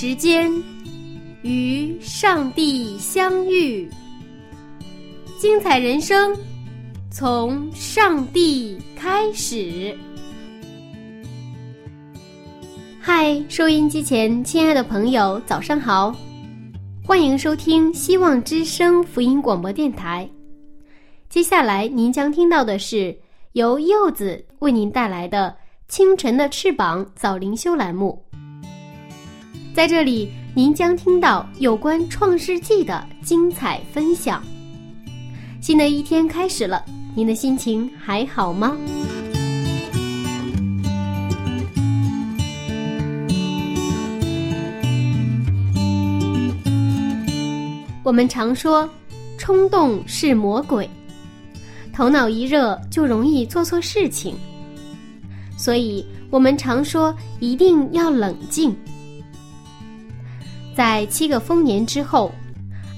时间与上帝相遇，精彩人生从上帝开始。嗨，收音机前亲爱的朋友，早上好！欢迎收听希望之声福音广播电台。接下来您将听到的是由柚子为您带来的《清晨的翅膀》早灵修栏目。在这里，您将听到有关《创世纪》的精彩分享。新的一天开始了，您的心情还好吗？我们常说，冲动是魔鬼，头脑一热就容易做错事情，所以我们常说一定要冷静。在七个丰年之后，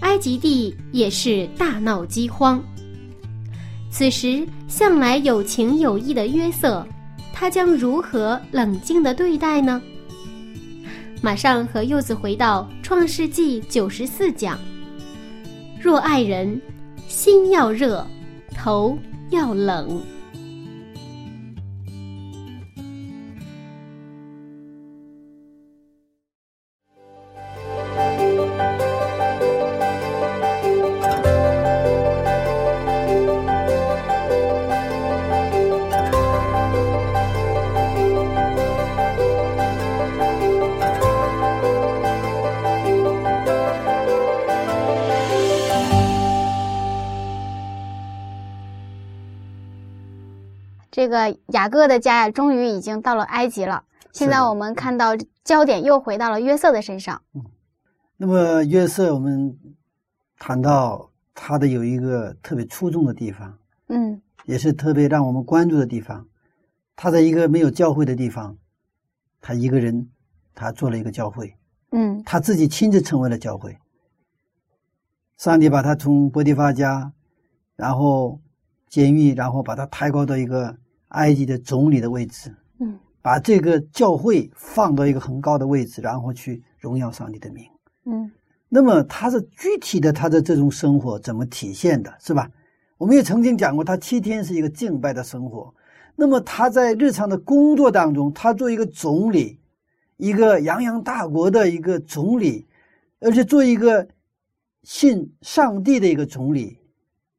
埃及地也是大闹饥荒。此时，向来有情有义的约瑟，他将如何冷静的对待呢？马上和柚子回到《创世纪》九十四讲。若爱人，心要热，头要冷。个雅各的家呀，终于已经到了埃及了。现在我们看到焦点又回到了约瑟的身上。那么约瑟，我们谈到他的有一个特别出众的地方，嗯也是特别让我们关注的地方。他在一个没有教会的地方，他一个人，他做了一个教会，嗯他自己亲自成为了教会。上帝把他从波提法家，然后监狱，然后把他抬高到一个埃及的总理的位置，嗯把这个教会放到一个很高的位置，然后去荣耀上帝的名。嗯那么他是具体的他的这种生活怎么体现的，是吧？我们也曾经讲过，他七天是一个敬拜的生活。那么他在日常的工作当中，他做一个总理，一个泱泱大国的一个总理，而且做一个信上帝的一个总理，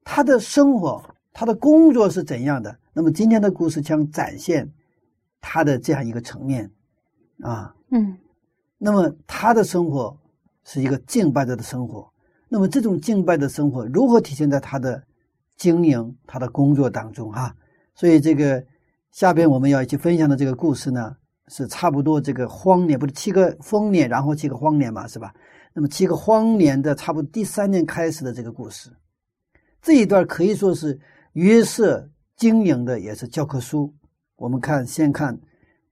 他的生活、他的工作是怎样的？那么今天的故事将展现他的这样一个层面，啊，嗯那么他的生活是一个敬拜者的生活。那么这种敬拜的生活如何体现在他的经营、他的工作当中啊？所以这个下边我们要一起分享的这个故事呢，是差不多这个荒年，不是七个丰年，然后七个荒年嘛，是吧？那么七个荒年的差不多第三年开始的这个故事，这一段可以说是约瑟经营的也是教科书。我们看，先看，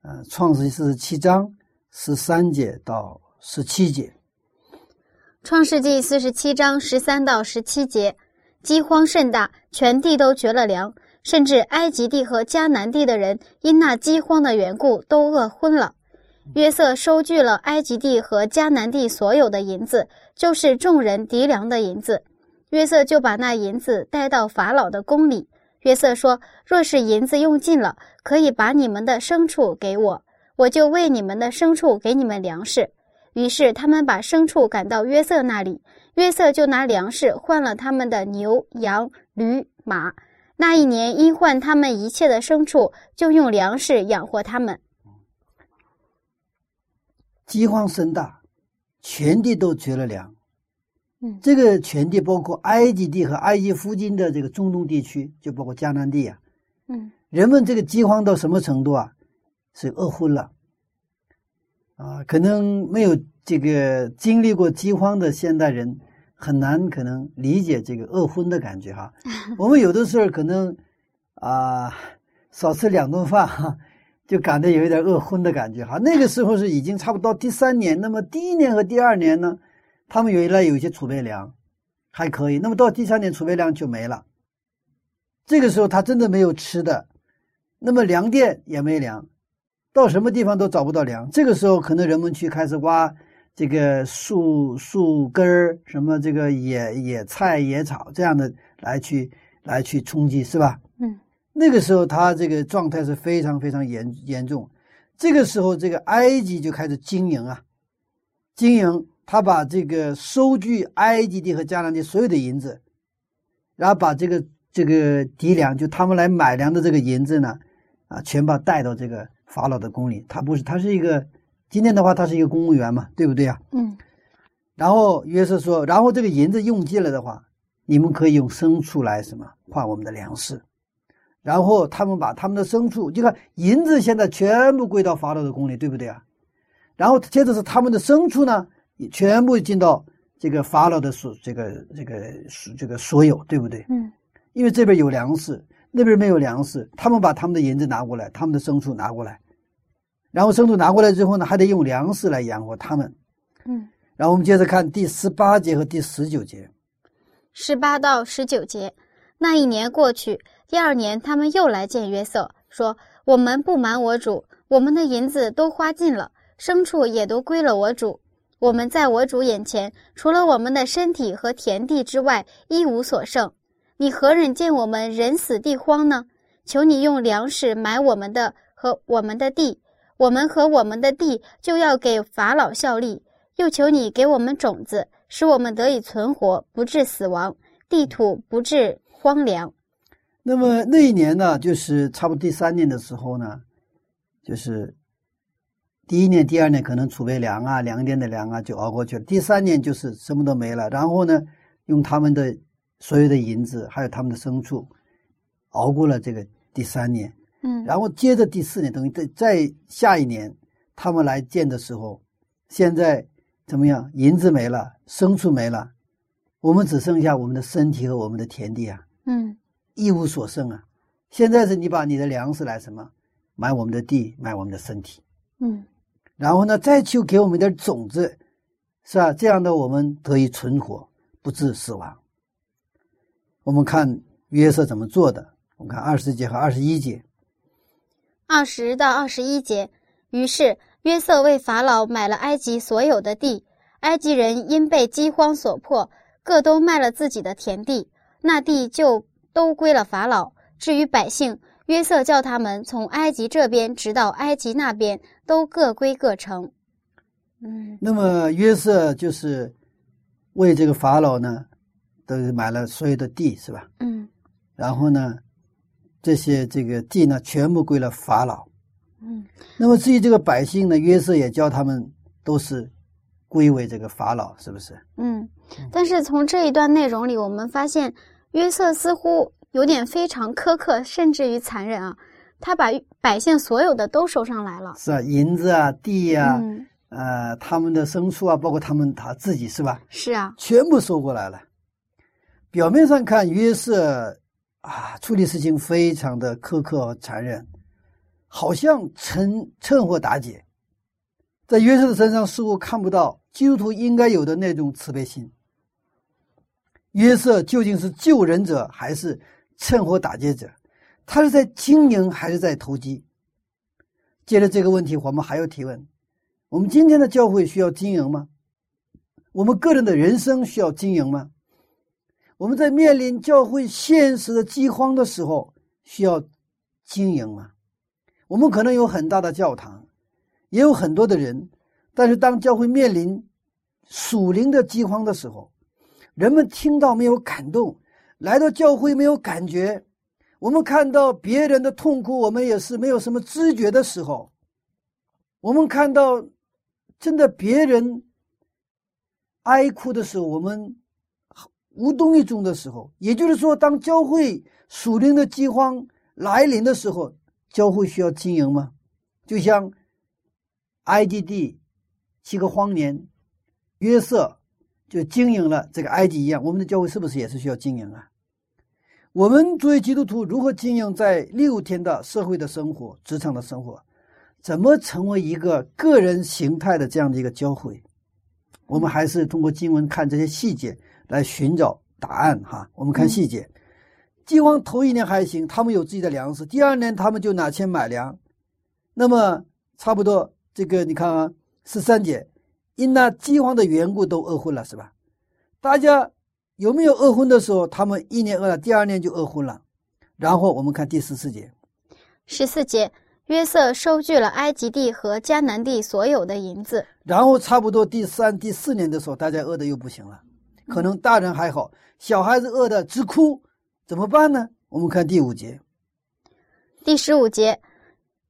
呃，《创世纪》四十七章十三节到十七节。创世纪四十七章十三到十七节，饥荒甚大，全地都绝了粮，甚至埃及地和迦南地的人因那饥荒的缘故都饿昏了。约瑟收据了埃及地和迦南地所有的银子，就是众人敌粮的银子。约瑟就把那银子带到法老的宫里。约瑟说：“若是银子用尽了，可以把你们的牲畜给我，我就为你们的牲畜给你们粮食。”于是他们把牲畜赶到约瑟那里，约瑟就拿粮食换了他们的牛、羊、驴、马。那一年因换他们一切的牲畜，就用粮食养活他们。饥荒甚大，全地都绝了粮，嗯这个全地包括埃及地和埃及附近的这个中东地区，就包括迦南地啊，嗯人们这个饥荒到什么程度啊？是饿昏了啊！可能没有这个经历过饥荒的现代人，很难可能理解这个饿昏的感觉哈。我们有的时候可能啊、少吃两顿饭哈，就感觉有一点饿昏的感觉哈。那个时候是已经差不多第三年，那么第一年和第二年呢，他们原来有一些储备粮，还可以。那么到第三年储备粮就没了，这个时候他真的没有吃的。那么粮店也没粮，到什么地方都找不到粮。这个时候，可能人们去开始挖这个树树根儿，什么这个野野菜、野草这样的来去来去充饥，是吧？嗯那个时候，他这个状态是非常非常严严重。这个时候，这个埃及就开始经营啊，经营，他把这个收据埃及地和迦南地所有的银子，然后把这个这个敌粮，就他们来买粮的这个银子呢，啊，全把带到这个法老的宫里。他不是，他是一个今天的话，他是一个公务员嘛，对不对啊？嗯然后约瑟说，然后这个银子用尽了的话，你们可以用牲畜来什么换我们的粮食。然后他们把他们的牲畜，你看银子现在全部归到法老的宫里，对不对啊？然后接着是他们的牲畜呢，也全部进到这个法老的所这个这个所这个所有，对不对？嗯因为这边有粮食，那边没有粮食，他们把他们的银子拿过来，他们的牲畜拿过来，然后牲畜拿过来之后呢，还得用粮食来养活他们。嗯，然后我们接着看第十八节和第十九节。十八到十九节，那一年过去，第二年他们又来见约瑟，说：“我们不瞒我主，我们的银子都花尽了，牲畜也都归了我主。我们在我主眼前，除了我们的身体和田地之外，一无所剩。你何忍见我们人死地荒呢？求你用粮食买我们的和我们的地，我们和我们的地就要给法老效力。又求你给我们种子，使我们得以存活，不致死亡，地土不致荒凉。那么那一年呢，就是差不多第三年的时候呢，就是第一年、第二年可能储备粮啊、粮店的粮啊就熬过去了，第三年就是什么都没了。然后呢，用他们的所有的银子，还有他们的牲畜，熬过了这个第三年。嗯然后接着第四年，等于在在下一年他们来建的时候，现在怎么样？银子没了，牲畜没了，我们只剩下我们的身体和我们的田地啊。嗯一无所剩啊！现在是你把你的粮食来什么买我们的地，买我们的身体，嗯然后呢再去给我们一点种子，是吧？这样的我们得以存活，不致死亡。我们看约瑟怎么做的，我们看二十节和二十一节。二十到二十一节，于是约瑟为法老买了埃及所有的地，埃及人因被饥荒所迫，各都卖了自己的田地，那地就都归了法老。至于百姓，约瑟叫他们从埃及这边直到埃及那边，都各归各城。嗯那么约瑟就是为这个法老呢，都买了所有的地，是吧？嗯然后呢，这些这个地呢，全部归了法老。嗯那么至于这个百姓呢，约瑟也叫他们都是归为这个法老，是不是？嗯。但是从这一段内容里，我们发现约瑟似乎有点非常苛刻，甚至于残忍啊。他把百姓所有的都收上来了。是啊，银子啊，地呀、嗯，呃，他们的牲畜啊，包括他们他自己是吧，是啊，全部收过来了。表面上看，约瑟啊，处理事情非常的苛刻和残忍，好像趁趁火打劫。在约瑟的身上似乎看不到基督徒应该有的那种慈悲心。约瑟究竟是救人者还是趁火打劫者？他是在经营还是在投机？接着这个问题，我们还要提问：我们今天的教会需要经营吗？我们个人的人生需要经营吗？我们在面临教会现实的饥荒的时候，需要经营吗？我们可能有很大的教堂，也有很多的人，但是当教会面临属灵的饥荒的时候，人们听到没有感动，来到教会没有感觉，我们看到别人的痛苦，我们也是没有什么知觉的时候，我们看到真的别人哀哭的时候，我们无动于衷的时候，也就是说，当教会属灵的饥荒来临的时候，教会需要经营吗？就像埃及地七个荒年，约瑟就经营了这个埃及一样，我们的教会是不是也是需要经营啊？我们作为基督徒，如何经营在六天的社会的生活、职场的生活？怎么成为一个个人形态的这样的一个教会？我们还是通过经文看这些细节来寻找答案哈。我们看细节，饥荒头一年还行，他们有自己的粮食；第二年他们就拿钱买粮。那么差不多这个你看啊，十三节，因那饥荒的缘故都饿昏了，是吧？大家有没有饿昏的时候？他们一年饿了，第二年就饿昏了。然后我们看第十四节，十四节。约瑟收据了埃及地和迦南地所有的银子，然后差不多第三、第四年的时候，大家饿的又不行了，可能大人还好，小孩子饿的直哭，怎么办呢？我们看第五节，第十五节，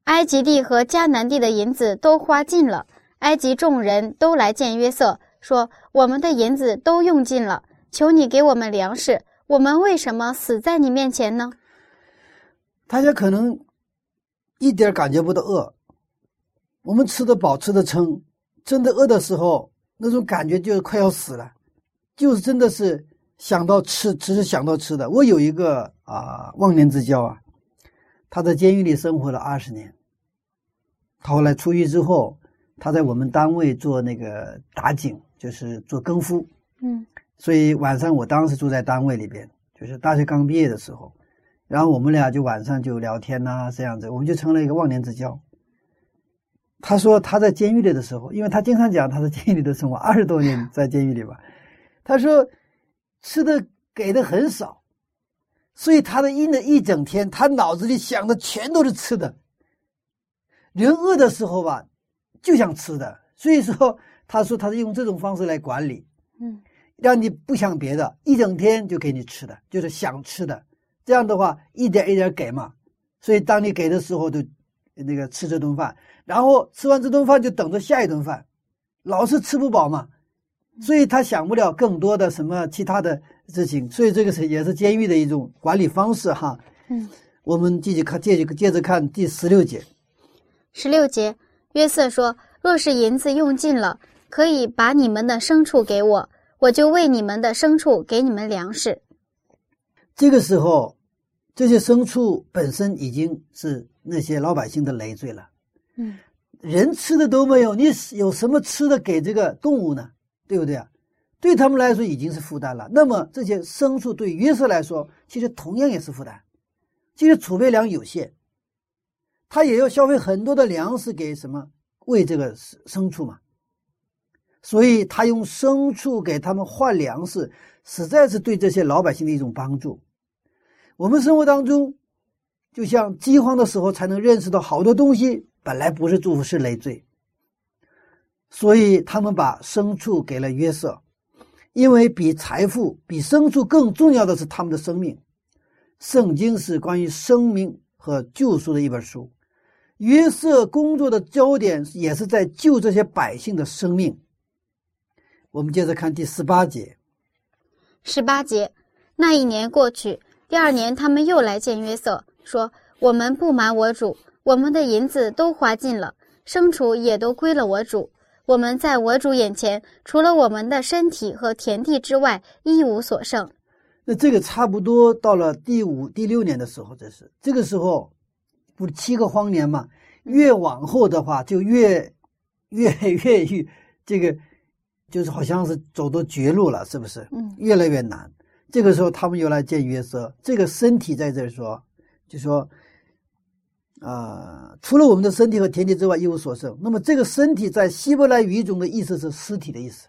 埃及地和迦南地的银子都花尽了，埃及众人都来见约瑟，说：“我们的银子都用尽了，求你给我们粮食，我们为什么死在你面前呢？”大家可能。一点感觉不到饿，我们吃得饱，吃得撑，真的饿的时候，那种感觉就快要死了，就是真的是想到吃，只是想到吃的。我有一个啊忘年之交啊，他在监狱里生活了二十年，他后来出狱之后，他在我们单位做那个打井，就是做更夫，嗯，所以晚上我当时住在单位里边，就是大学刚毕业的时候。然后我们俩就晚上就聊天呐，这样子，我们就成了一个忘年之交。他说他在监狱里的时候，因为他经常讲他在监狱里的生活，二十多年在监狱里吧。他说吃的给的很少，所以他的一的一整天，他脑子里想的全都是吃的。人饿的时候吧，就想吃的，所以说他说他是用这种方式来管理，嗯，让你不想别的，一整天就给你吃的，就是想吃的。这样的话，一点一点给嘛，所以当你给的时候，就那个吃这顿饭，然后吃完这顿饭就等着下一顿饭，老是吃不饱嘛，所以他想不了更多的什么其他的事情，所以这个是也是监狱的一种管理方式哈。嗯，我们继续看，接着接着看第十六节。十六节，约瑟说：“若是银子用尽了，可以把你们的牲畜给我，我就喂你们的牲畜给你们粮食。”这个时候。这些牲畜本身已经是那些老百姓的累赘了，嗯，人吃的都没有，你有什么吃的给这个动物呢？对不对啊？对他们来说已经是负担了。那么这些牲畜对约瑟来说，其实同样也是负担。其实储备粮有限，他也要消费很多的粮食给什么喂这个牲牲畜嘛。所以他用牲畜给他们换粮食，实在是对这些老百姓的一种帮助。我们生活当中，就像饥荒的时候，才能认识到好多东西本来不是祝福，是累赘。所以他们把牲畜给了约瑟，因为比财富、比牲畜更重要的是他们的生命。圣经是关于生命和救赎的一本书，约瑟工作的焦点也是在救这些百姓的生命。我们接着看第十八节。十八节，那一年过去。第二年，他们又来见约瑟，说：“我们不瞒我主，我们的银子都花尽了，牲畜也都归了我主。我们在我主眼前，除了我们的身体和田地之外，一无所剩。”那这个差不多到了第五、第六年的时候，这是这个时候，不是七个荒年嘛？越往后的话，就越越越越这个，就是好像是走到绝路了，是不是？嗯，越来越难。这个时候，他们又来见约瑟。这个身体在这儿说，就说，啊，除了我们的身体和田地之外，一无所剩。那么，这个身体在希伯来语中的意思是尸体的意思。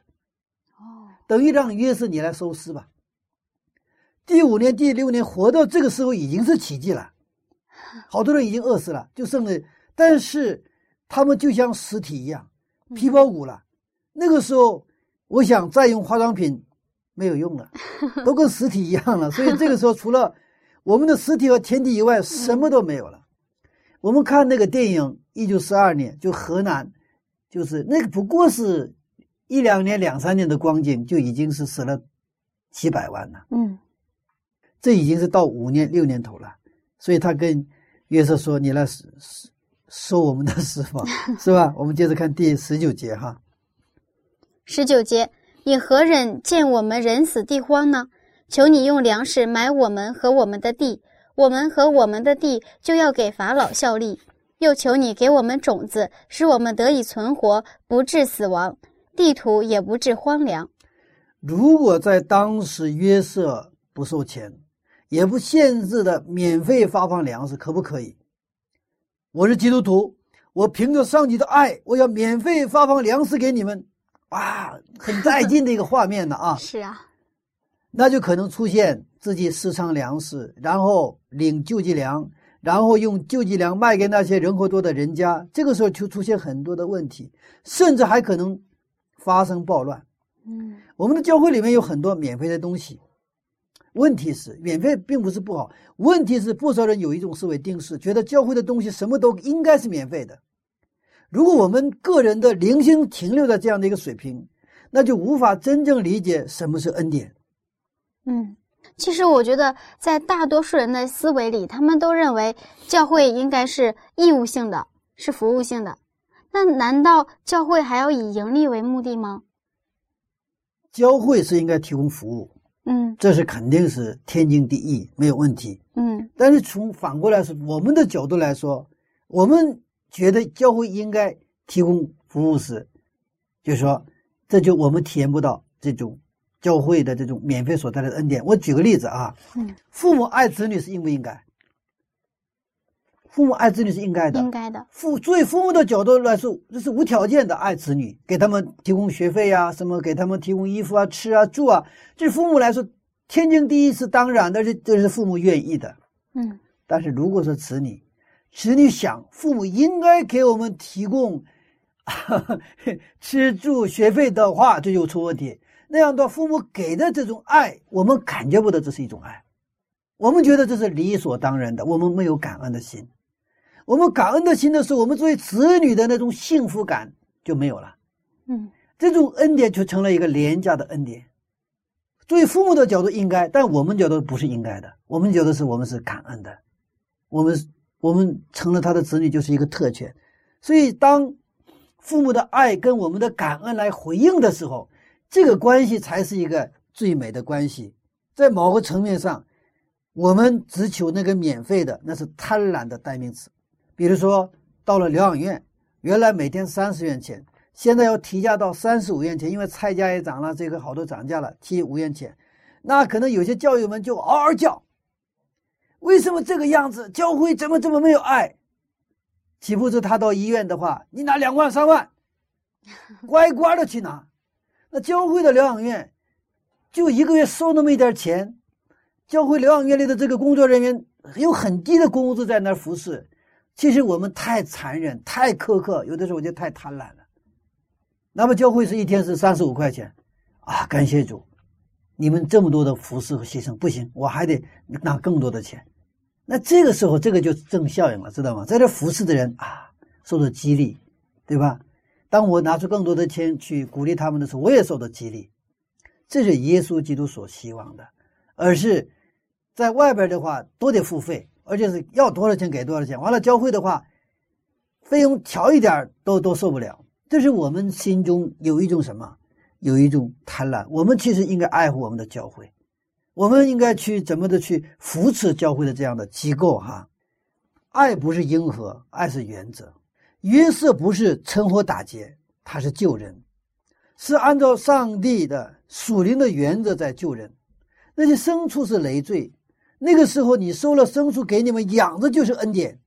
哦，等于让约瑟你来收尸吧。第五年、第六年活到这个时候已经是奇迹了，好多人已经饿死了，就剩了。但是他们就像尸体一样，皮包骨了。那个时候，我想再用化妆品。没有用了，都跟 实体一样了。所以这个时候，除了 我们的实体和天地以外，什么都没有了。我们看那个电影，一九四二年，就河南，就是那个不过是一两年、两三年的光景，就已经是死了几百万了。嗯这已经是到五年六年头了，所以他跟约瑟说：“你来收我们的私房，是吧？”我们接着看第十九节哈。十九节，你何忍见我们人死地荒呢？求你用粮食买我们和我们的地，我们和我们的地就要给法老效力。又求你给我们种子，使我们得以存活，不致死亡，地土也不致荒凉。如果在当时约瑟不收钱，也不限制的免费发放粮食，可不可以？我是基督徒，我凭着上帝的爱，我要免费发放粮食给你们，哇，很带劲的一个画面呢啊！是啊，那就可能出现自己私藏粮食，然后领救济粮，然后用救济粮卖给那些人口多的人家，这个时候就出现很多的问题，甚至还可能发生暴乱。嗯我们的教会里面有很多免费的东西，问题是免费并不是不好，问题是不少人有一种思维定式，觉得教会的东西什么都应该是免费的。如果我们个人的灵性停留在这样的一个水平，那就无法真正理解什么是恩典。嗯。其实我觉得，在大多数人的思维里，他们都认为教会应该是义务性的，是服务性的。那难道教会还要以盈利为目的吗？教会是应该提供服务，嗯这是肯定是天经地义，没有问题。嗯但是从反过来说，我们的角度来说，我们觉得教会应该提供服务时，就说这就我们体验不到这种教会的这种免费所带来的恩典。我举个例子啊，嗯，父母爱子女是应不应该？父母爱子女是应该的，应该的。父作为父母的角度来说，这是无条件的爱子女，给他们提供学费呀、什么给他们提供衣服啊、吃啊、住啊，这父母来说天经地义是当然的，这这是父母愿意的。嗯但是如果说子女，子女想父母应该给我们提供 吃住学费的话，这就出问题。那样的父母给的这种爱，我们感觉不到这是一种爱，我们觉得这是理所当然的，我们没有感恩的心。我们感恩的心的时候，我们作为子女的那种幸福感就没有了。嗯这种恩典就成了一个廉价的恩典。作为父母的角度应该，但我们角度不是应该的。我们觉得是我们是感恩的，我们我们成了他的子女就是一个特权。所以，当父母的爱跟我们的感恩来回应的时候，这个关系才是一个最美的关系。在某个层面上，我们只求那个免费的，那是贪婪的代名词。比如说，到了疗养院，原来每天三十元钱，现在要提价到三十五元钱，因为菜价也涨了，这个好多涨价了，提五元钱。那可能有些教友们就嗷嗷叫：为什么这个样子？教会怎么这么没有爱？岂不是他到医院的话，你拿两万三万，乖乖的去拿。那教会的疗养院就一个月收那么一点钱，教会疗养院里的这个工作人员有很低的工资在那儿服侍。其实我们太残忍、太苛刻，有的时候我就太贪婪了。那么教会是一天是三十五块钱，啊，感谢主，你们这么多的服侍和牺牲，不行，我还得拿更多的钱。那这个时候，这个就正效应了，知道吗？在这服侍的人啊，受到激励，对吧？当我拿出更多的钱去鼓励他们的时候，我也受到激励。这是耶稣基督所希望的，而是在外边的话都得付费。而且是要多少钱给多少钱，完了教会的话，费用调一点都都受不了。这是我们心中有一种什么，有一种贪婪。我们其实应该爱护我们的教会，我们应该去怎么的去扶持教会的这样的机构哈。爱不是迎合，爱是原则。约瑟不是趁火打劫，他是救人，是按照上帝的属灵的原则在救人。那些牲畜是累赘。那个时候，你收了牲畜给你们养着就是恩典。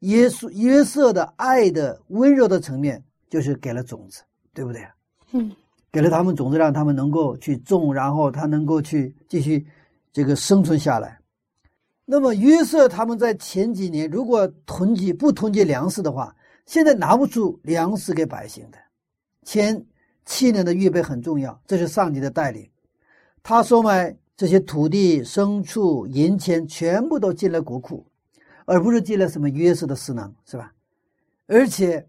耶稣约瑟的爱的温柔的层面，就是给了种子，对不对？嗯，给了他们种子，让他们能够去种，然后他能够去继续这个生存下来。那么约瑟他们在前几年如果囤积不囤积粮食的话，现在拿不出粮食给百姓的。前七年的预备很重要，这是上帝的带领。他收买。这些土地、牲畜、银钱全部都进了国库，而不是进了什么约瑟的私囊，是吧？而且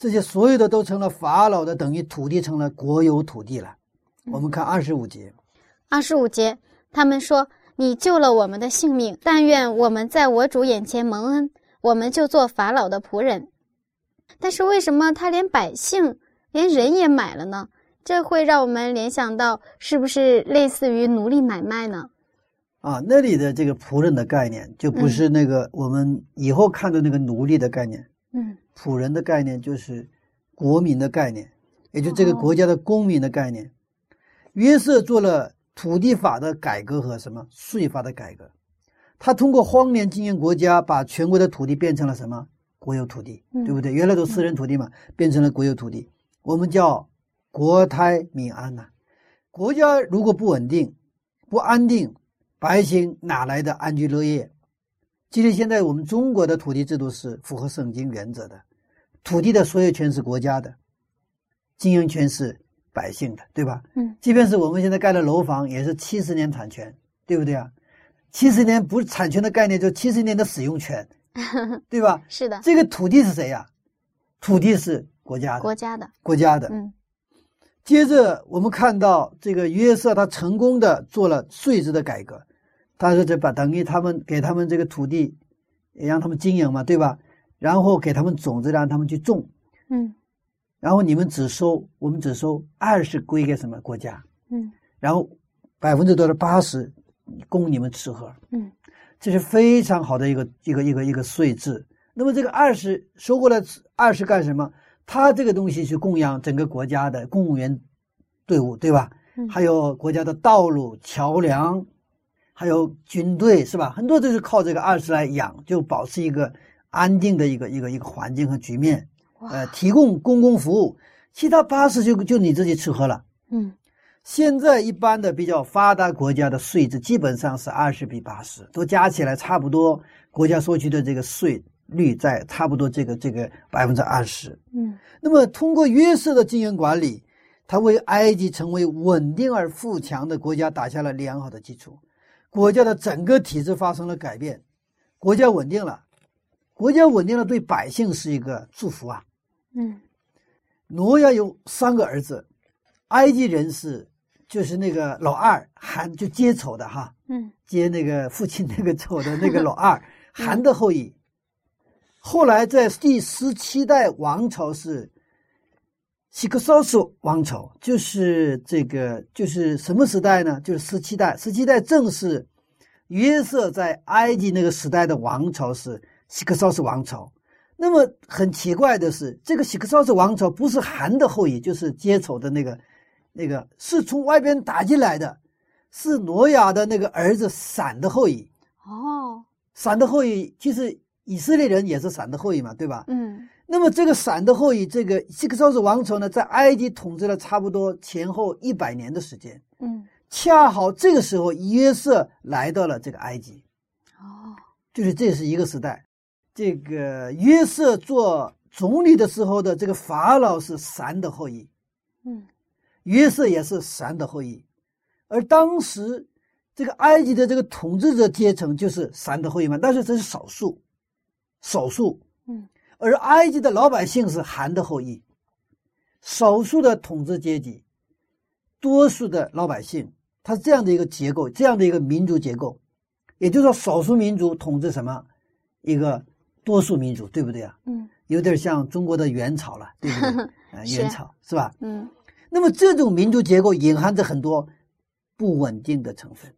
这些所有的都成了法老的，等于土地成了国有土地了。我们看二十五节，二十五节，他们说：“你救了我们的性命，但愿我们在我主眼前蒙恩，我们就做法老的仆人。”但是为什么他连百姓、连人也买了呢？这会让我们联想到，是不是类似于奴隶买卖呢？啊，那里的这个仆人的概念，就不是那个我们以后看的那个奴隶的概念。嗯，仆人的概念就是国民的概念，也就这个国家的公民的概念。约瑟做了土地法的改革和什么税法的改革，他通过荒年经营国家，把全国的土地变成了什么国有土地，对不对？原来都私人土地嘛，变成了国有土地。我们叫国泰民安呐。国家如果不稳定、不安定。百姓哪来的安居乐业？其实现在我们中国的土地制度是符合圣经原则的，土地的所有权是国家的，经营权是百姓的，对吧？嗯，即便是我们现在盖的楼房，也是七十年产权，对不对啊？七十年不是产权的概念，就七十年的使用权，对吧？是的，这个土地是谁呀？土地是国家的，国家的，国家的。嗯。接着我们看到这个约瑟，他成功的做了税制的改革。他说：“这把等于他们给他们这个土地，也让他们经营嘛，对吧？然后给他们种子，让他们去种。嗯，然后你们只收，我们只收二十归给什么国家？嗯，然后百分之多少八十供你们吃喝。嗯，这是非常好的一个一个一个一个税制。那么这个二十收过来二十干什么？他这个东西是供养整个国家的公务员队伍，对吧？还有国家的道路桥梁。”还有军队是吧？很多都是靠这个二十来养，就保持一个安定的一个一个一个环境和局面，呃，提供公共服务。其他八十就就你自己吃喝了。嗯，现在一般的比较发达国家的税制基本上是二十比八十，都加起来差不多，国家收取的这个税率在差不多这个这个百分之二十。嗯，那么通过约瑟的经营管理，他为埃及成为稳定而富强的国家打下了良好的基础。国家的整个体制发生了改变，国家稳定了，国家稳定了，对百姓是一个祝福啊。嗯，挪亚有三个儿子，埃及人是就是那个老二含就接丑的哈，嗯，接那个父亲那个丑的那个老二 含的后裔。后来在第十七代王朝是。希克索斯王朝就是这个，就是什么时代呢？就是十七代。十七代正是约瑟在埃及那个时代的王朝，是希克绍斯王朝。那么很奇怪的是，这个希克绍斯王朝不是韩的后裔，就是接丑的那个，那个是从外边打进来的，是挪亚的那个儿子闪的后裔。哦，闪的后裔，其实以色列人也是闪的后裔嘛，对吧？嗯。那么这个闪的后裔，这个希克绍斯王朝呢，在埃及统治了差不多前后一百年的时间。嗯，恰好这个时候约瑟来到了这个埃及。哦，就是这是一个时代。这个约瑟做总理的时候的这个法老是闪的后裔。嗯，约瑟也是闪的后裔，而当时这个埃及的这个统治者阶层就是闪的后裔嘛，但是这是少数，少数。嗯。而埃及的老百姓是韩的后裔，少数的统治阶级，多数的老百姓，它是这样的一个结构，这样的一个民族结构，也就是说，少数民族统治什么？一个多数民族，对不对啊？嗯，有点像中国的元朝了，对不对？呃，元朝是吧？嗯，那么这种民族结构隐含着很多不稳定的成分，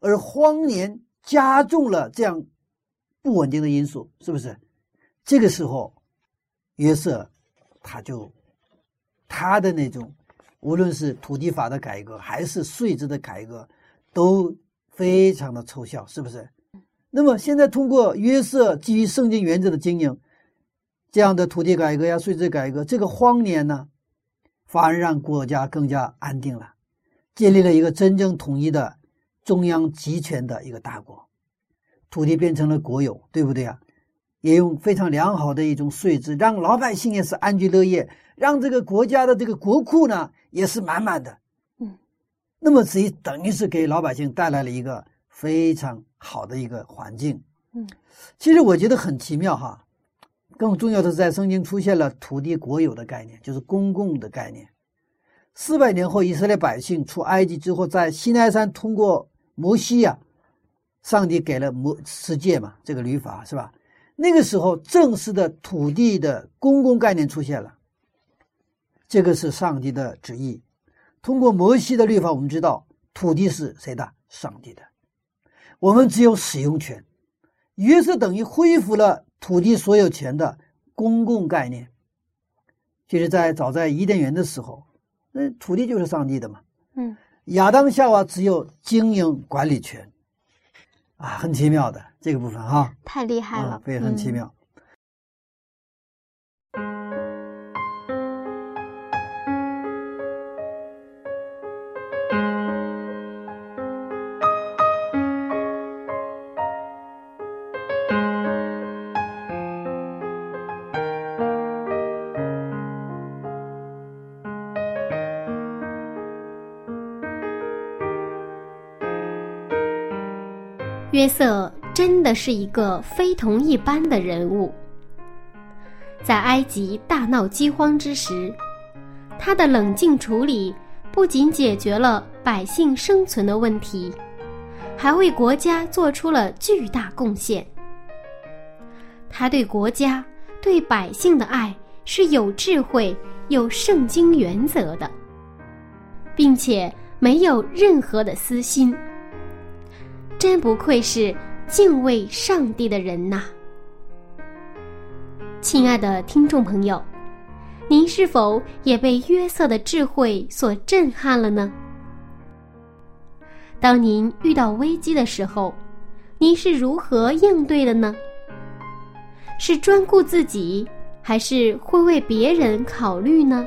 而荒年加重了这样不稳定的因素，是不是？这个时候，约瑟他就他的那种，无论是土地法的改革还是税制的改革，都非常的凑效，是不是？那么现在通过约瑟基于圣经原则的经营，这样的土地改革呀、税制改革，这个荒年呢，反而让国家更加安定了，建立了一个真正统一的中央集权的一个大国，土地变成了国有，对不对啊？也用非常良好的一种税制，让老百姓也是安居乐业，让这个国家的这个国库呢也是满满的。嗯，那么这等于是给老百姓带来了一个非常好的一个环境。嗯，其实我觉得很奇妙哈。更重要的是，在圣经出现了土地国有的概念，就是公共的概念。四百年后，以色列百姓出埃及之后，在西奈山通过摩西呀，上帝给了摩世界嘛，这个律法是吧？那个时候，正式的土地的公共概念出现了。这个是上帝的旨意。通过摩西的律法，我们知道土地是谁的？上帝的。我们只有使用权。约瑟等于恢复了土地所有权的公共概念。就是在早在伊甸园的时候，那土地就是上帝的嘛。嗯，亚当夏娃只有经营管理权。啊，很奇妙的这个部分哈，太厉害了，对，很奇妙。约瑟真的是一个非同一般的人物。在埃及大闹饥荒之时，他的冷静处理不仅解决了百姓生存的问题，还为国家做出了巨大贡献。他对国家、对百姓的爱是有智慧、有圣经原则的，并且没有任何的私心。真不愧是敬畏上帝的人呐！亲爱的听众朋友，您是否也被约瑟的智慧所震撼了呢？当您遇到危机的时候，您是如何应对的呢？是专顾自己，还是会为别人考虑呢？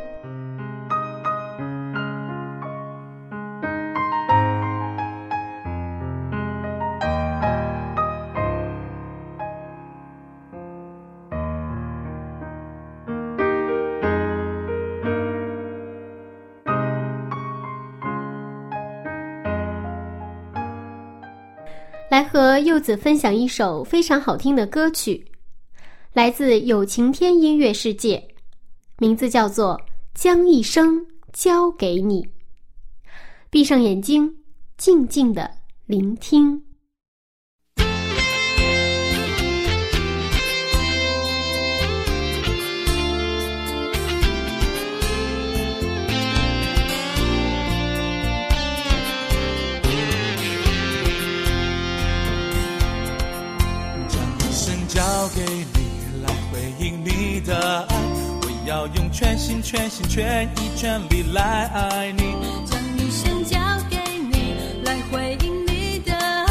柚子分享一首非常好听的歌曲，来自有晴天音乐世界，名字叫做《将一生交给你》。闭上眼睛，静静的聆听。给你来回应你的爱，我要用全心全心全意全力来爱你。将一生交给你来回应你的爱，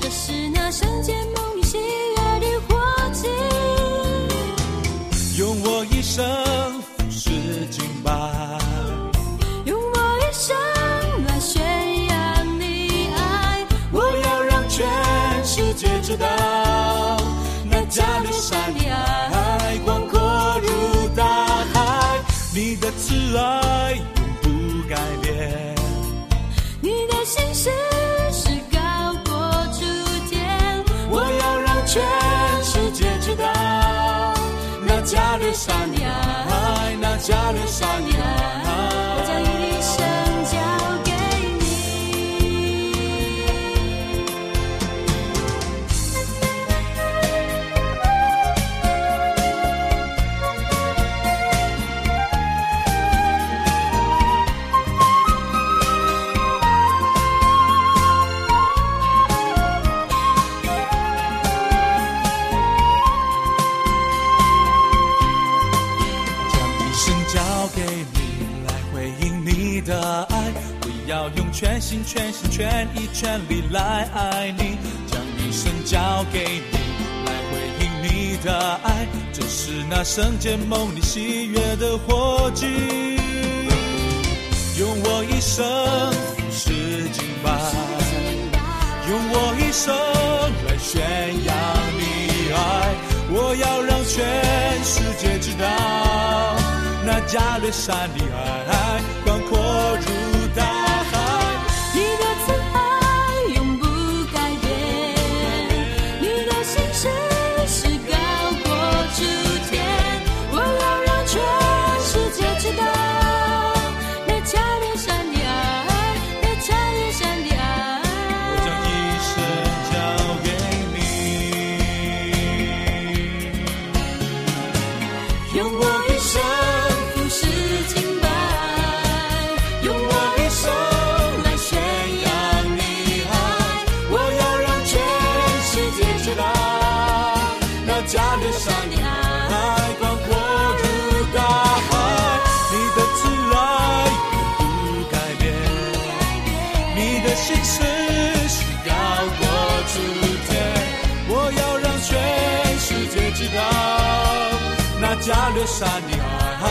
这是那瞬间梦里喜悦的火气。用我一生你的慈爱永不改变。你的心事是高过诸天，我要让全世界知道，那加略山的爱，那加略山的全心全心全意全力来爱你，将一生交给你，来回应你的爱，这是那圣洁梦里喜悦的火炬。用我一生俯视敬拜，用我一生来宣扬你爱，我要让全世界知道，那加略山的爱广阔如那加略沙的爱，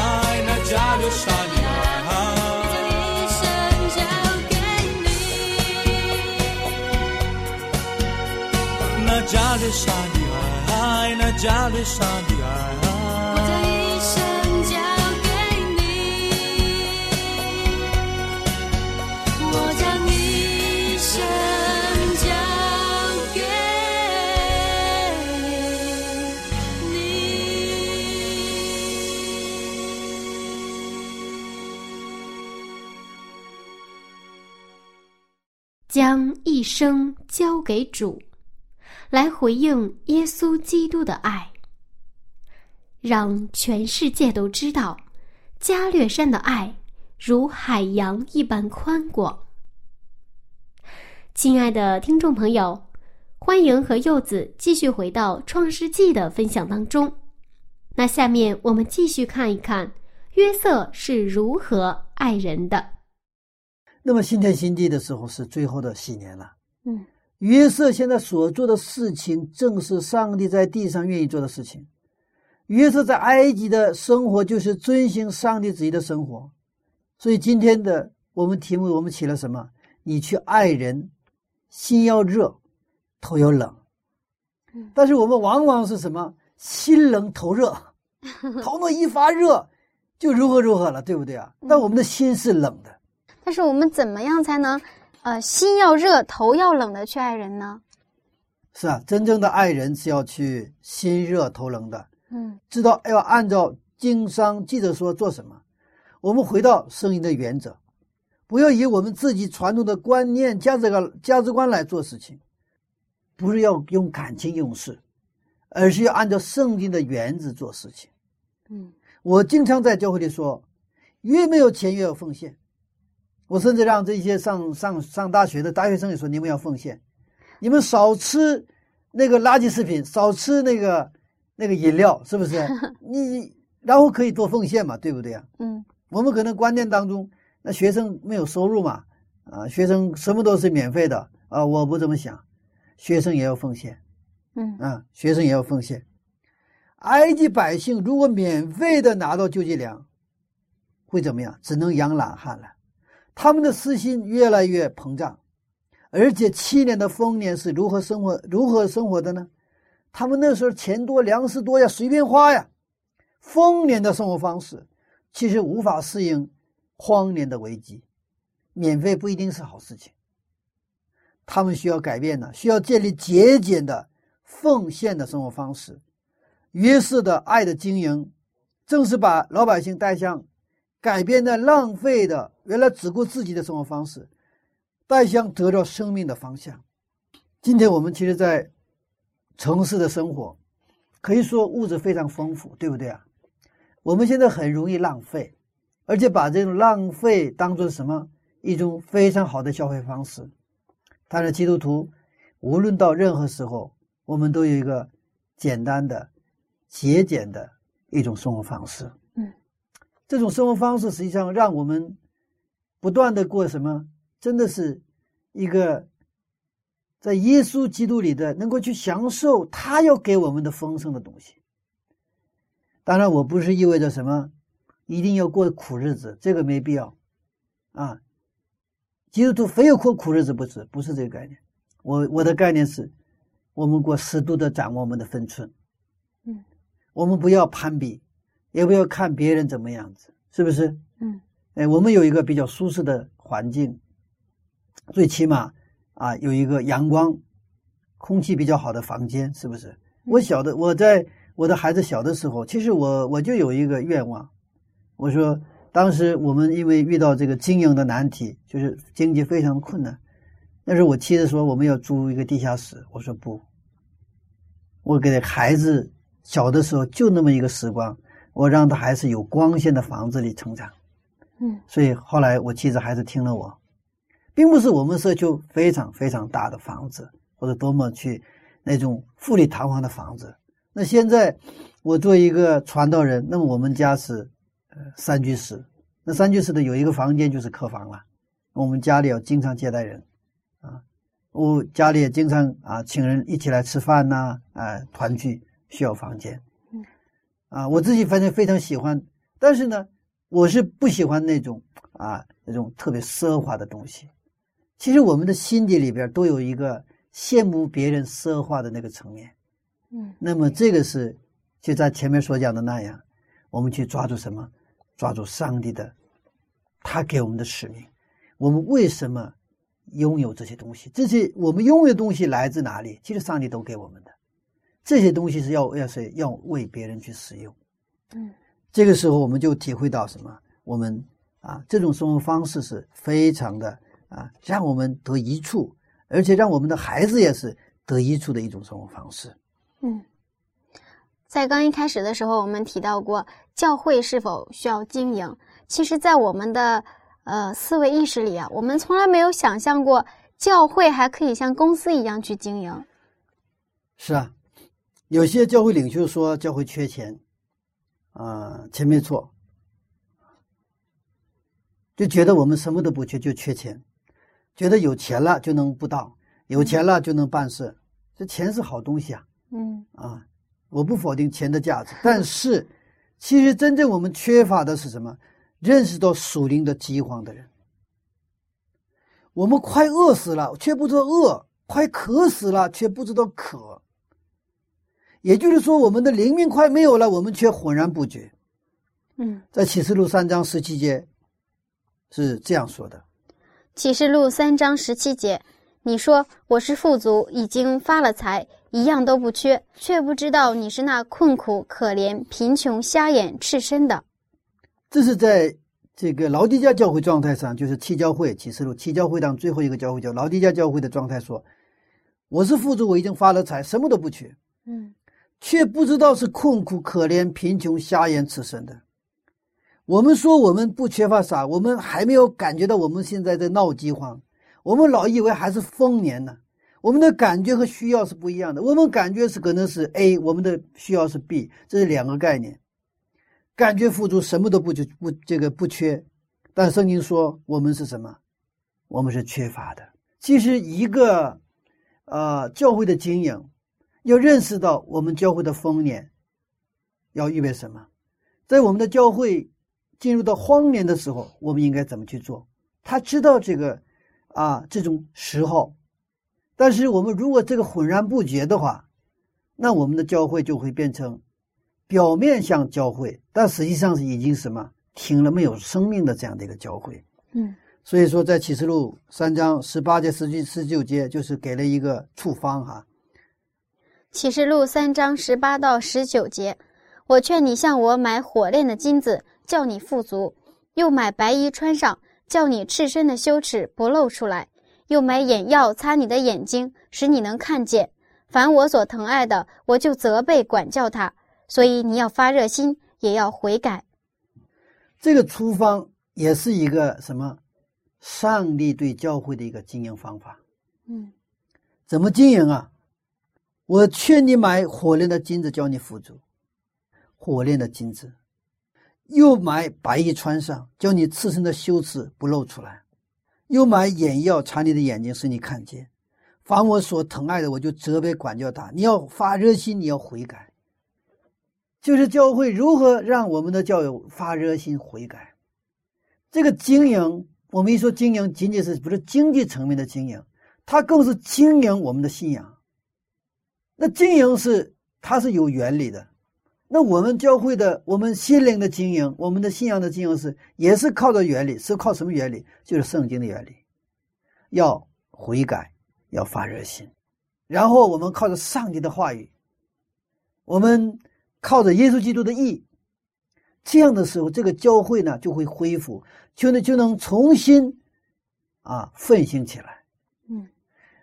那加略沙的爱。一生交给你，那加略沙的爱，那加略沙将一生交给主，来回应耶稣基督的爱，让全世界都知道加略山的爱如海洋一般宽广。亲爱的听众朋友，欢迎和柚子继续回到《创世纪》的分享当中。那下面我们继续看一看约瑟是如何爱人的。那么新天新地的时候是最后的喜年了。嗯，约瑟现在所做的事情，正是上帝在地上愿意做的事情。约瑟在埃及的生活就是遵行上帝旨意的生活，所以今天的我们题目我们起了什么？你去爱人，心要热，头要冷。但是我们往往是什么？心冷头热，头脑一发热就如何如何了，对不对啊？但我们的心是冷的。但是我们怎么样才能，呃，心要热，头要冷的去爱人呢？是啊，真正的爱人是要去心热头冷的，嗯知道要按照经商记者说做什么。我们回到生意的原则，不要以我们自己传统的观念、价值观、价值观来做事情，不是要用感情用事，而是要按照圣经的原则做事情。嗯我经常在教会里说，越没有钱越要奉献。我甚至让这些上上上大学的大学生也说，你们要奉献，你们少吃那个垃圾食品，少吃那个那个饮料，是不是？你然后可以多奉献嘛，对不对啊？嗯我们可能观念当中，那学生没有收入嘛，啊，学生什么都是免费的啊，我不这么想，学生也要奉献。嗯啊，学生也要奉献。埃及百姓如果免费的拿到救济粮，会怎么样？只能养懒汉了。他们的私心越来越膨胀，而且七年的丰年是如何生活？如何生活的呢？他们那时候钱多，粮食多呀，随便花呀。丰年的生活方式其实无法适应荒年的危机，免费不一定是好事情。他们需要改变呢，需要建立节俭的奉献的生活方式。约瑟的爱的经营，正是把老百姓带向改变的浪费的原来只顾自己的生活方式，带向得到生命的方向。今天我们其实，在城市的生活，可以说物质非常丰富，对不对啊？我们现在很容易浪费，而且把这种浪费当做什么一种非常好的消费方式。但是基督徒，无论到任何时候，我们都有一个简单的、节俭的一种生活方式。嗯，这种生活方式实际上让我们不断的过什么？真的是一个在耶稣基督里的，能够去享受他要给我们的丰盛的东西。当然，我不是意味着什么一定要过苦日子，这个没必要啊。基督徒非要过苦日子不是，不是这个概念。我我的概念是，我们过适度的掌握我们的分寸。嗯，我们不要攀比，也不要看别人怎么样子，是不是？嗯，哎，我们有一个比较舒适的环境，最起码啊有一个阳光、空气比较好的房间，是不是？我小的我在我的孩子小的时候，其实我我就有一个愿望，我说当时我们因为遇到这个经营的难题，就是经济非常困难，那时候我妻子说我们要租一个地下室，我说不，我给孩子小的时候就那么一个时光，我让他还是有光线的房子里成长。嗯，所以后来我妻子还是听了我，并不是我们社区非常非常大的房子，或者多么去那种富丽堂皇的房子。那现在我做一个传道人，那么我们家是呃三居室，那三居室的有一个房间就是客房了，我们家里要经常接待人，啊，我家里也经常啊请人一起来吃饭呐、啊，团聚需要房间，嗯，啊，我自己反正非常喜欢，但是呢，我是不喜欢那种啊那种特别奢华的东西。其实我们的心底里边都有一个羡慕别人奢华的那个层面，嗯那么这个是就在前面所讲的那样，我们去抓住什么？抓住上帝的，他给我们的使命。我们为什么拥有这些东西？这些我们拥有的东西来自哪里？其实上帝都给我们的，这些东西是要要是要为别人去使用。嗯，这个时候我们就体会到什么？我们啊，这种生活方式是非常的啊，让我们得益处，而且让我们的孩子也是得益处的一种生活方式。嗯，在刚一开始的时候，我们提到过教会是否需要经营。其实，在我们的呃思维意识里啊，我们从来没有想象过教会还可以像公司一样去经营。是啊，有些教会领袖说教会缺钱，啊、钱没错，就觉得我们什么都不缺，就缺钱，觉得有钱了就能布道，有钱了就能办事，这钱是好东西啊嗯啊！我不否定钱的价值，但是其实真正我们缺乏的是什么？认识到属灵的饥荒的人。我们快饿死了，却不知道饿；快渴死了，却不知道渴。也就是说，我们的灵命快没有了，我们却浑然不觉。嗯，在启示录三章十七节是这样说的：启示录三章十七节，你说我是富足，已经发了财，一样都不缺，却不知道你是那困苦、可怜、贫穷、瞎眼、赤身的。这是在这个劳迪加教会状态上，就是七教会启示录七教会当最后一个教会叫劳迪加教会的状态说：“我是富足，我已经发了财，什么都不缺，嗯却不知道是困苦、可怜、贫穷、瞎眼、此生的。”我们说我们不缺乏啥，我们还没有感觉到我们现在在闹饥荒，我们老以为还是丰年呢。我们的感觉和需要是不一样的，我们感觉是可能是 A，我们的需要是 B，这是两个概念。感觉富足，什么都不缺，不这个不缺，但圣经说我们是什么？我们是缺乏的。其实一个呃教会的经营，要认识到我们教会的丰年，要预备什么？在我们的教会进入到荒年的时候，我们应该怎么去做？他知道这个啊这种时候，但是我们如果这个浑然不觉的话，那我们的教会就会变成表面像教会，但实际上是已经什么停了没有生命的这样的一个教会。嗯所以说，在启示录三章十八节、十九、十九节，就是给了一个处方哈。启示录三章十八到十九节，我劝你向我买火炼的金子，叫你富足；又买白衣穿上，叫你赤身的羞耻不露出来；又买眼药擦你的眼睛，使你能看见。凡我所疼爱的，我就责备管教他。所以你要发热心，也要悔改。这个处方也是一个什么？上帝对教会的一个经营方法。嗯怎么经营啊？我劝你买火炼的金子，叫你富足；火炼的金子，又买白衣穿上，叫你赤身的羞耻不露出来；又买眼药擦你的眼睛，使你看见。凡我所疼爱的，我就责备管教他。你要发热心，你要悔改。就是教会如何让我们的教友发热心悔改。这个经营，我们一说经营，仅仅是不是经济层面的经营，它更是经营我们的信仰。那经营是它是有原理的。那我们教会的，我们心灵的经营，我们的信仰的经营是也是靠着原理，是靠什么原理？就是圣经的原理，要悔改，要发热心，然后我们靠着上帝的话语，我们靠着耶稣基督的义，这样的时候，这个教会呢就会恢复，就能就能重新啊奋兴起来。嗯，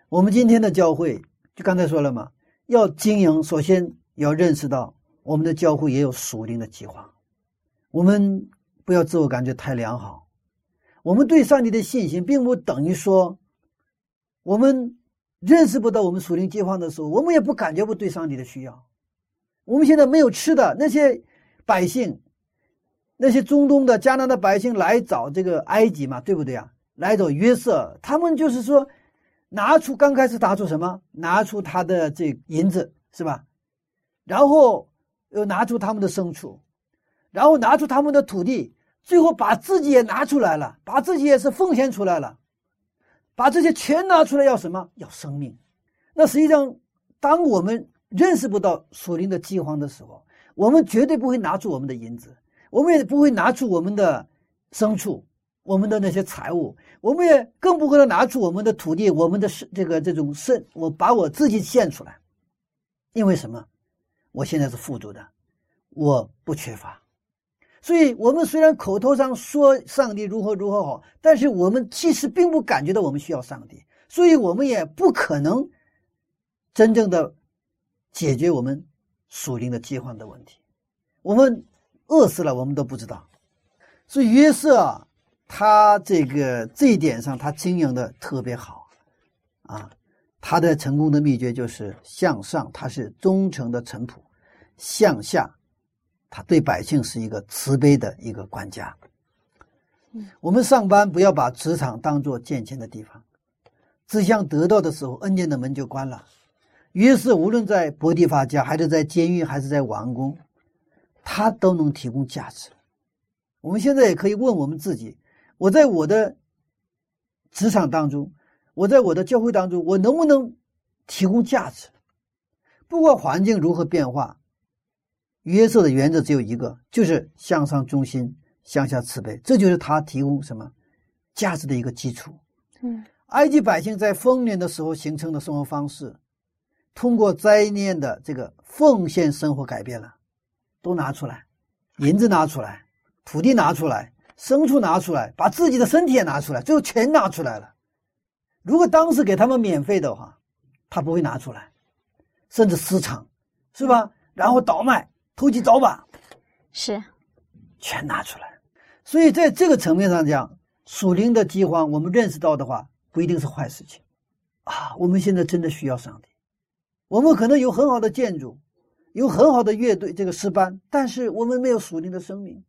我们今天的教会，就刚才说了嘛，要经营，首先要认识到我们的教会也有属灵的计划。我们不要自我感觉太良好，我们对上帝的信心，并不等于说我们认识不到我们属灵计划的时候，我们也不感觉不对上帝的需要。我们现在没有吃的，那些百姓，那些中东的迦南的百姓来找这个埃及嘛，对不对啊？来找约瑟，他们就是说，拿出刚开始拿出什么？拿出他的这银子是吧？然后又拿出他们的牲畜，然后拿出他们的土地，最后把自己也拿出来了，把自己也是奉献出来了，把这些全拿出来要什么？要生命。那实际上，当我们认识不到属灵的饥荒的时候，我们绝对不会拿出我们的银子，我们也不会拿出我们的牲畜，我们的那些财物，我们也更不可能拿出我们的土地，我们的这个这种肾，我把我自己献出来，因为什么？我现在是富足的，我不缺乏，所以我们虽然口头上说上帝如何如何好，但是我们其实并不感觉到我们需要上帝，所以我们也不可能真正的解决我们属灵的饥荒的问题。我们饿死了，我们都不知道。所以约瑟啊，他这个这一点上，他经营的特别好啊。他的成功的秘诀就是向上，他是忠诚的臣仆；向下，他对百姓是一个慈悲的一个管家。我们上班不要把职场当做见钱的地方，只想得到的时候，恩典的门就关了。于是，无论在伯蒂法家，还是在监狱，还是在王宫，他都能提供价值。我们现在也可以问我们自己：我在我的职场当中。我在我的教会当中，我能不能提供价值？不管环境如何变化，约瑟的原则只有一个，就是向上忠心，向下慈悲，这就是他提供什么价值的一个基础。嗯，埃及百姓在丰年的时候形成的生活方式，通过灾年的这个奉献生活改变了，都拿出来，银子拿出来，土地拿出来，牲畜拿出来，把自己的身体也拿出来，最后全拿出来了。如果当时给他们免费的话，他不会拿出来，甚至私藏，是吧？然后倒卖、投机倒把，是全拿出来。所以在这个层面上讲，属灵的饥荒，我们认识到的话，不一定是坏事情啊。我们现在真的需要上帝，我们可能有很好的建筑，有很好的乐队这个诗班，但是我们没有属灵的生命。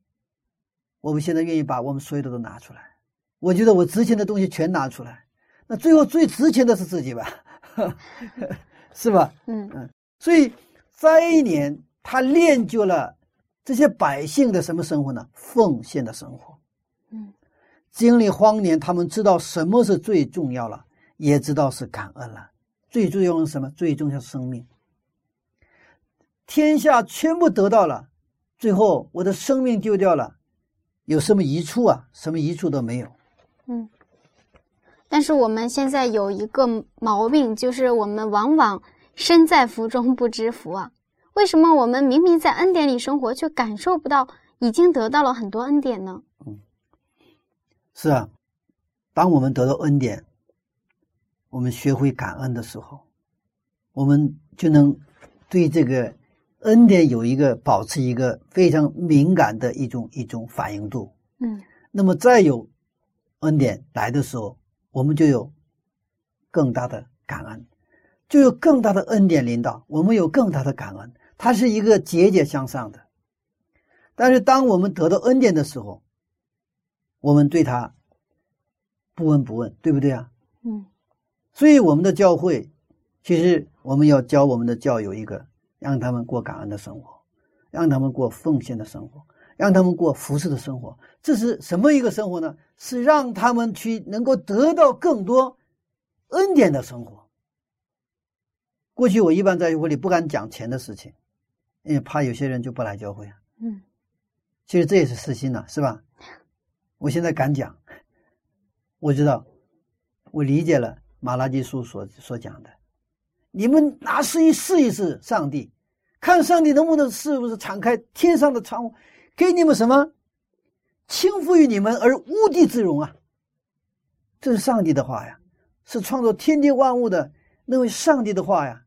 我们现在愿意把我们所有的都拿出来，我觉得我值钱的东西全拿出来。那最后最值钱的是自己吧，是吧？嗯嗯，所以灾年他练就了这些百姓的什么生活呢？奉献的生活。嗯，经历荒年，他们知道什么是最重要了，也知道是感恩了。最重要是什么？最重要是生命。天下全部得到了，最后我的生命丢掉了，有什么益处啊？什么益处都没有。嗯。但是我们现在有一个毛病，就是我们往往身在福中不知福啊。为什么我们明明在恩典里生活，却感受不到已经得到了很多恩典呢？嗯，是啊，当我们得到恩典，我们学会感恩的时候，我们就能对这个恩典有一个保持一个非常敏感的一种一种反应度。嗯，那么再有恩典来的时候，我们就有更大的感恩，就有更大的恩典领导，我们有更大的感恩，它是一个节节向上的。但是，当我们得到恩典的时候，我们对他不闻不问，对不对啊？嗯。所以，我们的教会，其实我们要教我们的教友一个，让他们过感恩的生活，让他们过奉献的生活。让他们过服侍的生活，这是什么一个生活呢？是让他们去能够得到更多恩典的生活。过去我一般在教会里不敢讲钱的事情，因为怕有些人就不来教会啊。嗯，其实这也是私心呐，是吧？我现在敢讲，我知道，我理解了马拉基书所所讲的，你们拿试一试一试上帝，看上帝能不能是不是敞开天上的窗户。给你们什么？倾覆于你们而无地自容啊！这是上帝的话呀，是创造天地万物的那位上帝的话呀。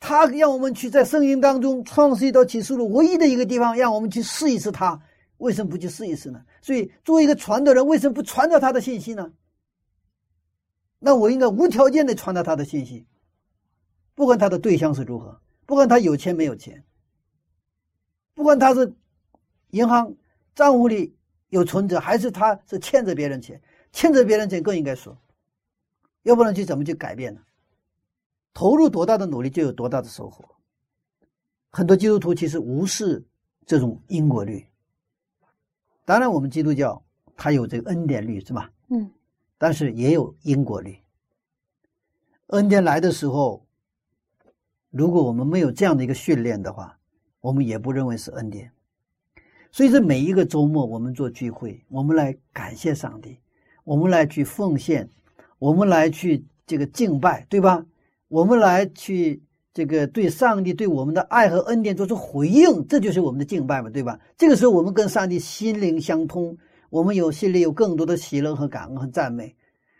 他让我们去在圣经当中创世一到启示录唯一的一个地方，让我们去试一试他。为什么不去试一试呢？所以，作为一个传道人，为什么不传达他的信息呢？那我应该无条件的传达他的信息，不管他的对象是如何，不管他有钱没有钱，不管他是。银行账户里有存折，还是他是欠着别人钱？欠着别人钱更应该说，要不然去怎么去改变呢？投入多大的努力，就有多大的收获。很多基督徒其实无视这种因果律。当然，我们基督教它有这个恩典律，是吧？嗯，但是也有因果律。恩典来的时候，如果我们没有这样的一个训练的话，我们也不认为是恩典。所以，这每一个周末我们做聚会，我们来感谢上帝，我们来去奉献，我们来去这个敬拜，对吧？我们来去这个对上帝对我们的爱和恩典做出回应，这就是我们的敬拜嘛，对吧？这个时候我们跟上帝心灵相通，我们有心里有更多的喜乐和感恩和赞美。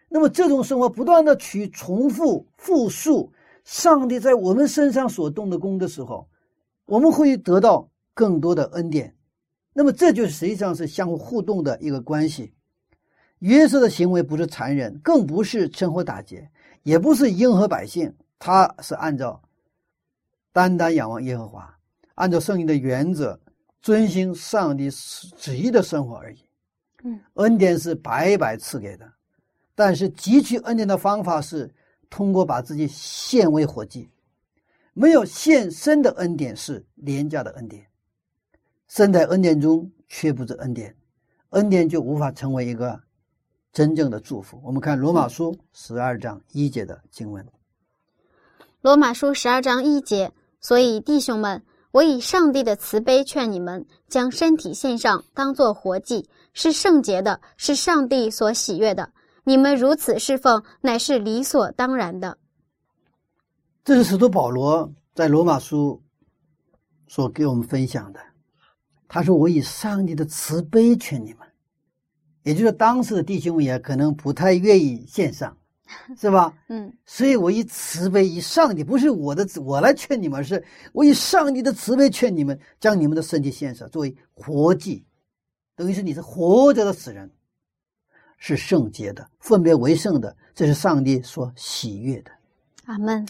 那么这种生活不断的去重复复述上帝在我们身上所动的功的时候，我们会得到更多的恩典。那么这就实际上是相互互动的一个关系。约瑟的行为不是残忍，更不是趁火打劫，也不是迎合百姓，他是按照单单仰望耶和华，按照圣经的原则，遵循上帝旨意的生活而已。嗯，恩典是白白赐给的。但是汲取恩典的方法是通过把自己献为活祭，没有献身的恩典是廉价的恩典，身在恩典中却不知恩典，恩典就无法成为一个真正的祝福。我们看罗马书十二章一节的经文，罗马书十二章一节。所以弟兄们，我以上帝的慈悲劝你们，将身体献上，当作活祭，是圣洁的，是上帝所喜悦的。你们如此侍奉，乃是理所当然的。这是使徒保罗在罗马书所给我们分享的。他说：“我以上帝的慈悲劝你们。”也就是当时的弟兄们也可能不太愿意献上，是吧？嗯，所以我以慈悲，以上帝不是我的我来劝你们，是我以上帝的慈悲劝你们，将你们的身体献上，作为活祭，等于是你是活着的死人。是圣洁的，分别为圣的，这是上帝所喜悦的。阿门。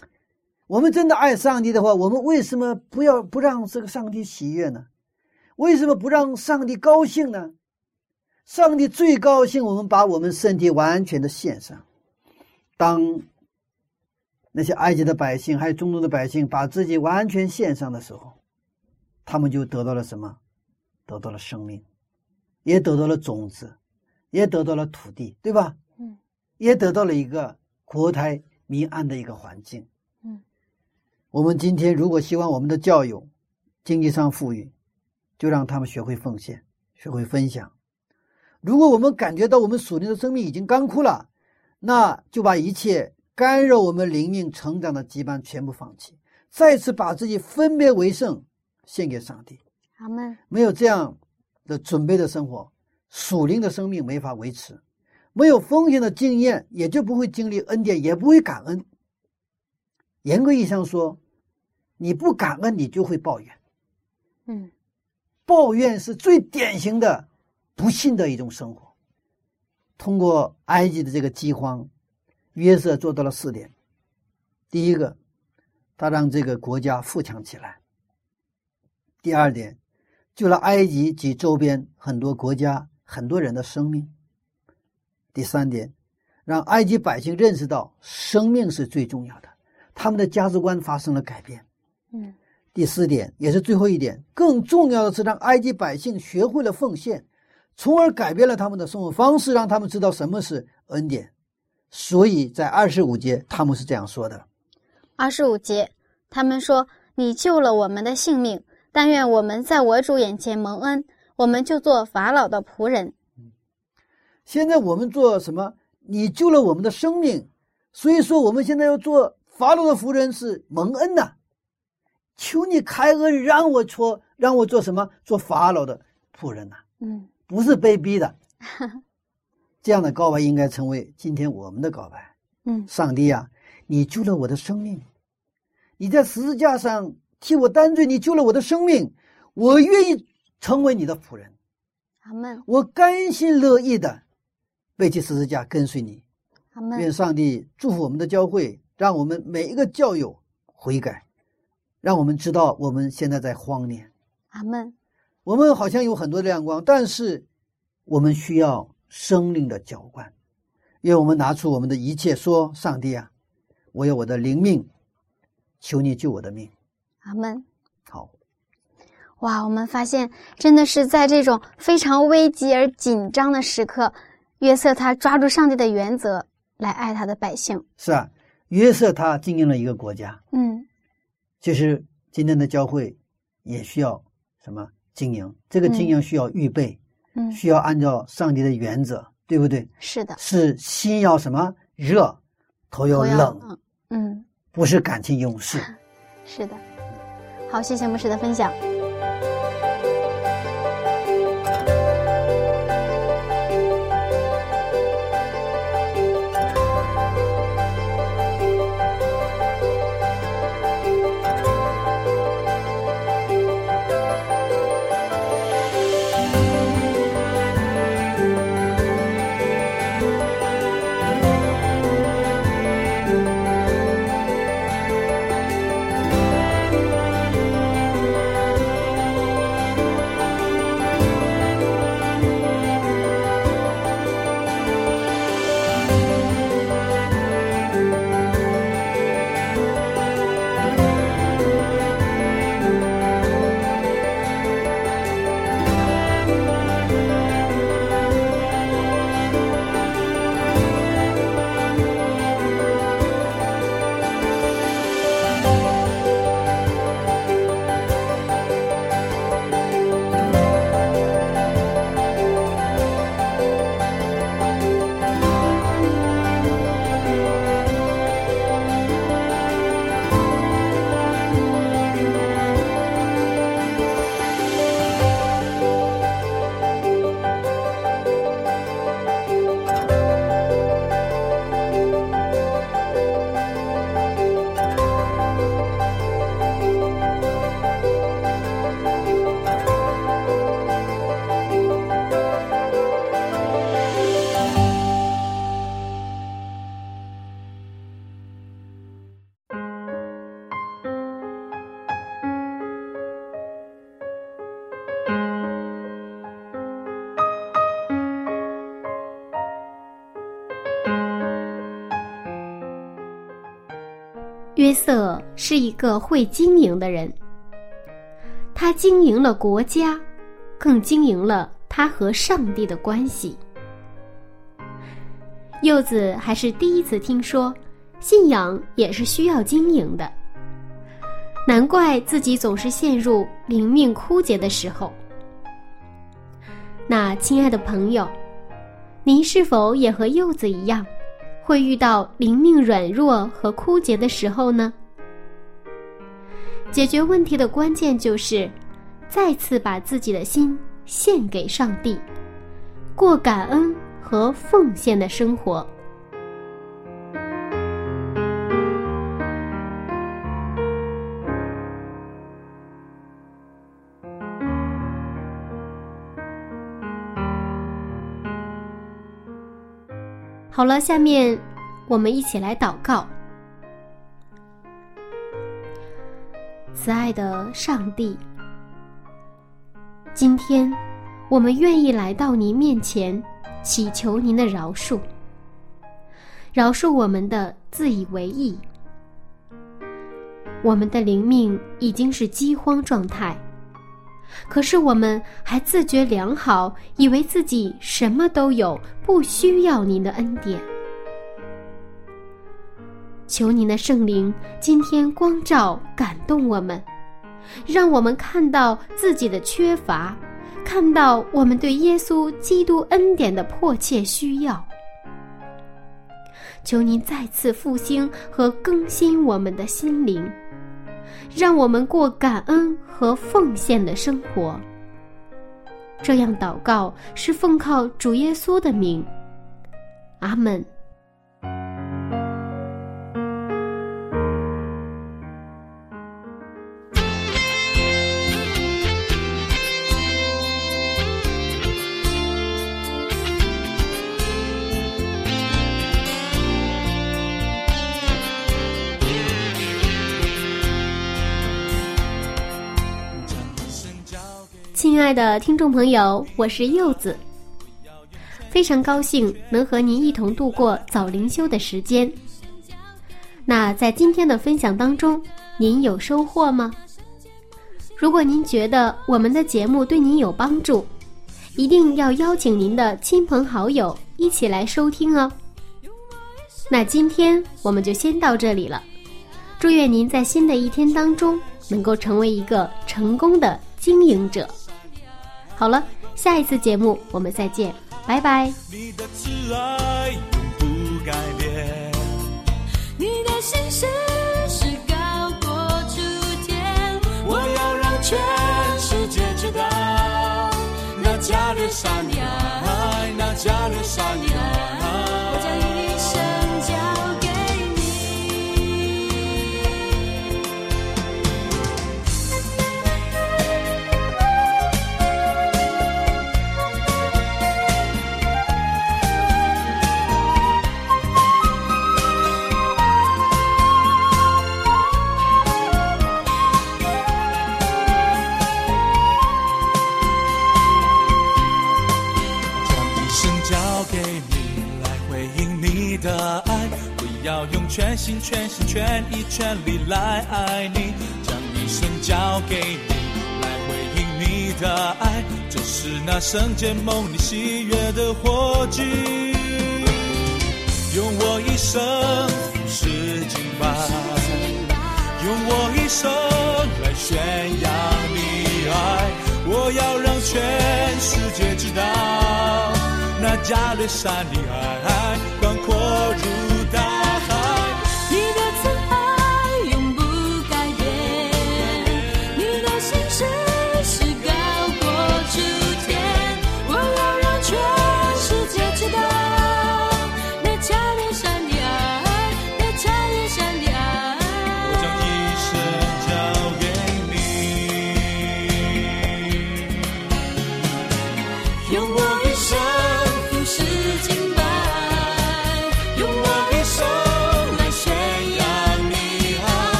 我们真的爱上帝的话，我们为什么不要不让这个上帝喜悦呢？为什么不让上帝高兴呢？上帝最高兴，我们把我们身体完全的献上。当那些埃及的百姓还有中东的百姓把自己完全献上的时候，他们就得到了什么？得到了生命，也得到了种子。也得到了土地，对吧？嗯，也得到了一个国泰民安的一个环境。嗯，我们今天如果希望我们的教友经济上富裕，就让他们学会奉献，学会分享。如果我们感觉到我们属灵的生命已经干枯了，那就把一切干扰我们灵命成长的羁绊全部放弃，再次把自己分别为圣，献给上帝。阿门。没有这样的准备的生活。属灵的生命没法维持，没有风险的经验，也就不会经历恩典，也不会感恩。严格意义上说，你不感恩，你就会抱怨。嗯，抱怨是最典型的不幸的一种生活。通过埃及的这个饥荒，约瑟做到了四点：第一个，他让这个国家富强起来；第二点，救了埃及及周边很多国家。很多人的生命。第三点，让埃及百姓认识到生命是最重要的，他们的价值观发生了改变。嗯。第四点，也是最后一点，更重要的是让埃及百姓学会了奉献，从而改变了他们的生活方式，让他们知道什么是恩典。所以在二十五节，他们是这样说的：二十五节，他们说：“你救了我们的性命，但愿我们在我主眼前蒙恩。”我们就做法老的仆人。现在我们做什么？你救了我们的生命，所以说我们现在要做法老的仆人是蒙恩呐。求你开恩，让我做，让我做什么？做法老的仆人呐。嗯，不是被逼的。这样的告白应该成为今天我们的告白。嗯，上帝呀，你救了我的生命，你在十字架上替我担罪，你救了我的生命，我愿意。成为你的仆人，阿门。我甘心乐意的背起十字架跟随你，阿门。愿上帝祝福我们的教会，让我们每一个教友悔改，让我们知道我们现在在荒年。阿门。我们好像有很多的亮光，但是我们需要生命的浇灌。愿我们拿出我们的一切，说：“上帝啊，我有我的灵命，求你救我的命。阿门。”好，哇，我们发现真的是在这种非常危急而紧张的时刻，约瑟他抓住上帝的原则来爱他的百姓。是啊，约瑟他经营了一个国家，嗯其实今天的教会也需要什么经营？这个经营需要预备，嗯，需要按照上帝的原则，对不对？是的，是心要什么热，头要冷嗯，不是感情用事。是的。好，谢谢牧师的分享。约瑟是一个会经营的人，他经营了国家，更经营了他和上帝的关系。柚子还是第一次听说，信仰也是需要经营的。难怪自己总是陷入灵命枯竭的时候。那亲爱的朋友，您是否也和柚子一样？会遇到灵命软弱和枯竭的时候呢？解决问题的关键就是再次把自己的心献给上帝，过感恩和奉献的生活。好了，下面我们一起来祷告。慈爱的上帝，今天我们愿意来到您面前，祈求您的饶恕，饶恕我们的自以为意。我们的灵命已经是饥荒状态，可是我们还自觉良好，以为自己什么都有，不需要您的恩典。求您的圣灵今天光照、感动我们，让我们看到自己的缺乏，看到我们对耶稣基督恩典的迫切需要。求您再次复兴和更新我们的心灵，让我们过感恩和奉献的生活。这样祷告是奉靠主耶稣的名，阿门。亲爱的听众朋友，我是柚子。非常高兴能和您一同度过早灵修的时间。那在今天的分享当中，您有收获吗？如果您觉得我们的节目对您有帮助，一定要邀请您的亲朋好友一起来收听哦。那今天我们就先到这里了，祝愿您在新的一天当中能够成为一个成功的经营者。好了，下一次节目我们再见，拜拜。你的挚爱永不改变。你的心事是高过诸天，我要让全世界知道，那加略沙你爱，那加略沙你的爱。我要用全心、全心、全意、全力来爱你。将一生交给你，来回应你的爱。这是那圣洁梦里喜悦的火炬。用我一生服侍敬拜，用我一生来宣扬你爱。我要让全世界知道，那加略山的爱广阔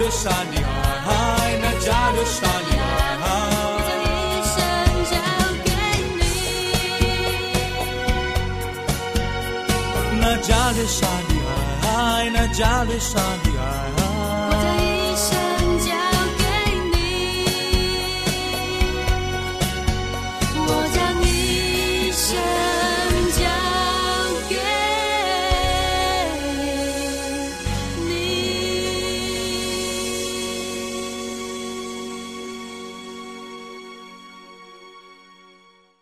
那加略山的爱，那加略山的爱。将一生交给你。那加略山的爱，那加略山的爱。